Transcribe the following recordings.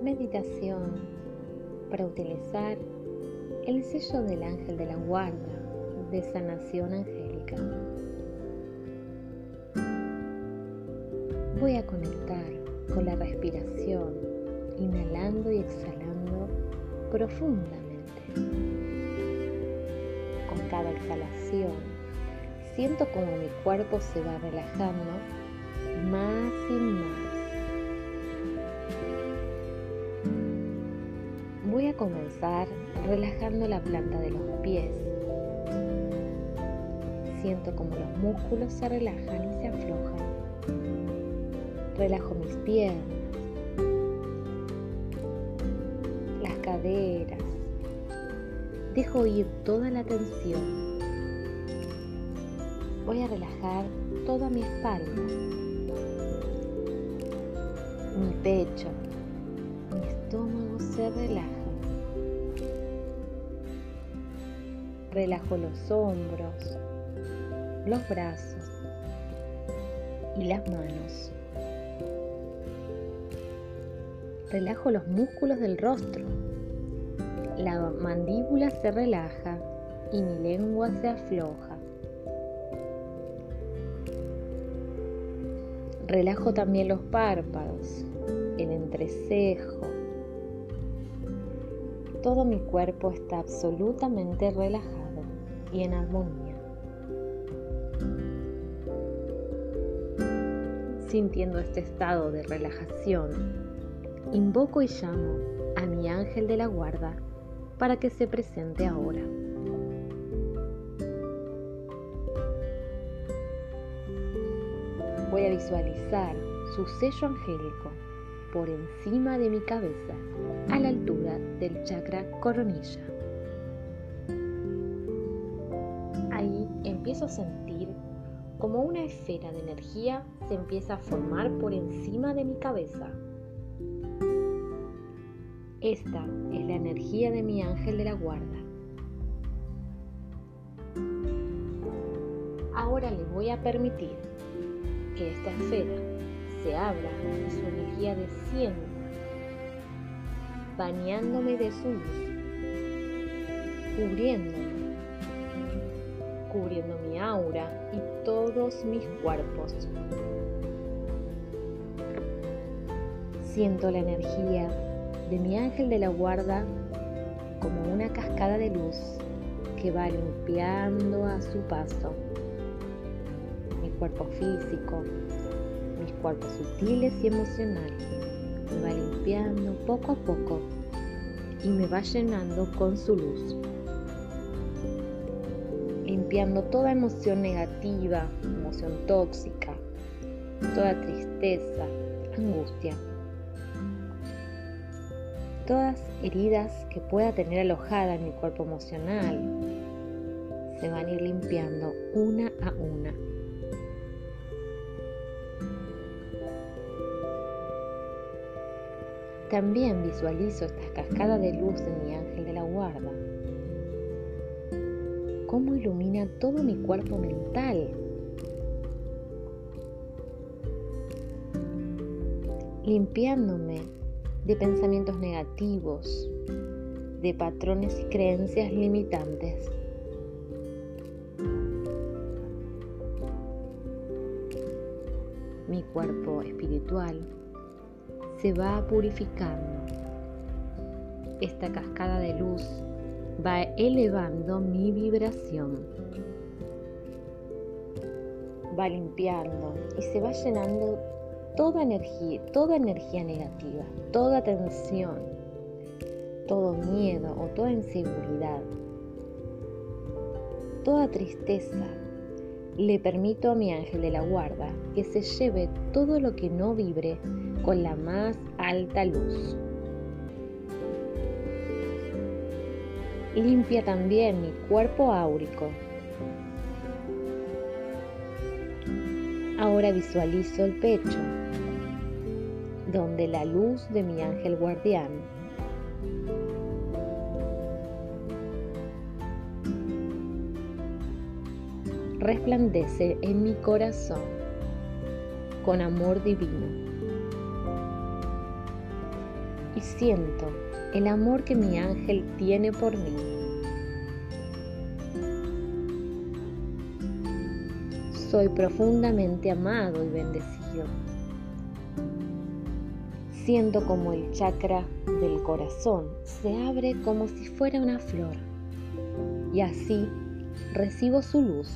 Meditación para utilizar el sello del ángel de la guarda de sanación angélica. Voy a conectar con la respiración, inhalando y exhalando profundamente. Con cada exhalación, siento como mi cuerpo se va relajando más y más Voy a comenzar relajando la planta de los pies. Siento como los músculos se relajan y se aflojan. Relajo mis piernas, las caderas. Dejo ir toda la tensión. Voy a relajar toda mi espalda, mi pecho, mi estómago se relaja. Relajo los hombros, los brazos y las manos. Relajo los músculos del rostro. La mandíbula se relaja y mi lengua se afloja. Relajo también los párpados, el entrecejo, todo mi cuerpo está absolutamente relajado y en armonía. Sintiendo este estado de relajación, invoco y llamo a mi ángel de la guarda para que se presente ahora. Voy a visualizar su sello angélico por encima de mi cabeza a la altura del chakra coronilla. empiezo a sentir como una esfera de energía se empieza a formar por encima de mi cabeza. Esta es la energía de mi ángel de la guarda. Ahora le voy a permitir que esta esfera se abra y su energía descienda, bañándome de su luz, cubriéndome cubriendo mi aura y todos mis cuerpos. Siento la energía de mi ángel de la guarda como una cascada de luz que va limpiando a su paso mi cuerpo físico, mis cuerpos sutiles y emocionales. Me va limpiando poco a poco y me va llenando con su luz limpiando toda emoción negativa, emoción tóxica, toda tristeza, angustia, todas heridas que pueda tener alojada en mi cuerpo emocional se van a ir limpiando una a una. También visualizo esta cascada de luz de mi ángel de la guarda cómo ilumina todo mi cuerpo mental. Limpiándome de pensamientos negativos, de patrones y creencias limitantes. Mi cuerpo espiritual se va purificando. Esta cascada de luz va elevando mi vibración. Va limpiando y se va llenando toda energía, toda energía negativa, toda tensión, todo miedo o toda inseguridad, toda tristeza. Le permito a mi ángel de la guarda que se lleve todo lo que no vibre con la más alta luz. limpia también mi cuerpo áurico. Ahora visualizo el pecho, donde la luz de mi ángel guardián resplandece en mi corazón con amor divino. Y siento el amor que mi ángel tiene por mí. Soy profundamente amado y bendecido. Siento como el chakra del corazón se abre como si fuera una flor. Y así recibo su luz.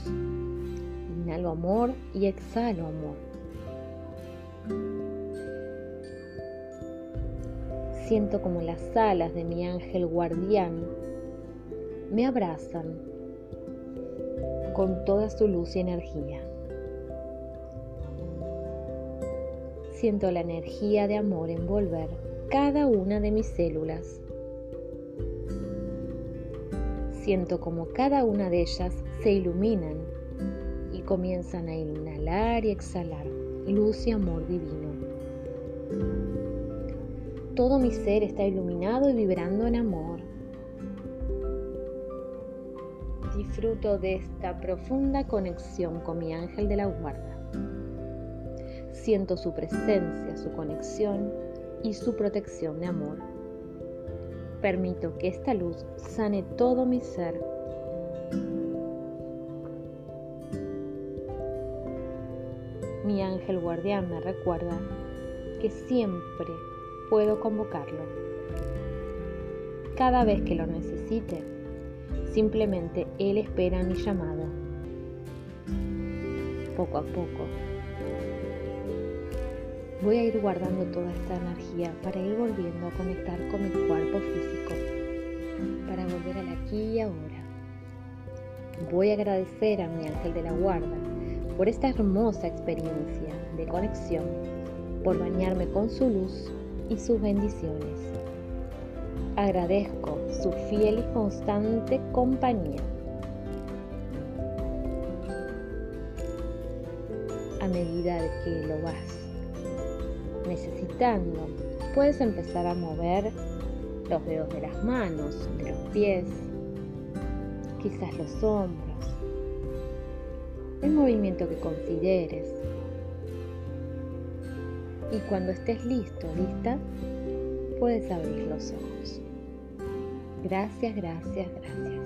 Inhalo amor y exhalo amor. Siento como las alas de mi ángel guardián me abrazan con toda su luz y energía. Siento la energía de amor envolver cada una de mis células Siento como cada una de ellas se iluminan y comienzan a inhalar y exhalar luz y amor divino. Todo mi ser está iluminado y vibrando en amor. Disfruto de esta profunda conexión con mi ángel de la guarda. Siento su presencia, su conexión y su protección de amor. Permito que esta luz sane todo mi ser. Mi ángel guardián me recuerda que siempre puedo convocarlo. Cada vez que lo necesite, simplemente Él espera mi llamado. Poco a poco Voy a ir guardando toda esta energía para ir volviendo a conectar con mi cuerpo físico, para volver al aquí y ahora. Voy a agradecer a mi ángel de la guarda por esta hermosa experiencia de conexión, por bañarme con su luz y sus bendiciones. Agradezco su fiel y constante compañía. A medida que lo vas necesitando, puedes empezar a mover los dedos de las manos, de los pies, quizás los hombros, el movimiento que consideres. Y cuando estés listo, lista, puedes abrir los ojos. Gracias, gracias, gracias.